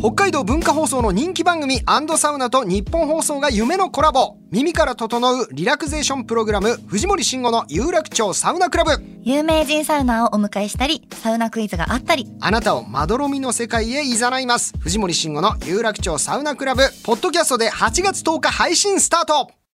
北海道文化放送の人気番組サウナと日本放送が夢のコラボ。耳から整うリラクゼーションプログラム藤森慎吾の有楽町サウナクラブ。有名人サウナをお迎えしたりサウナクイズがあったり。あなたをまどろみの世界へいざないます。藤森慎吾の有楽町サウナクラブ。ポッドキャストで8月10日配信スタート。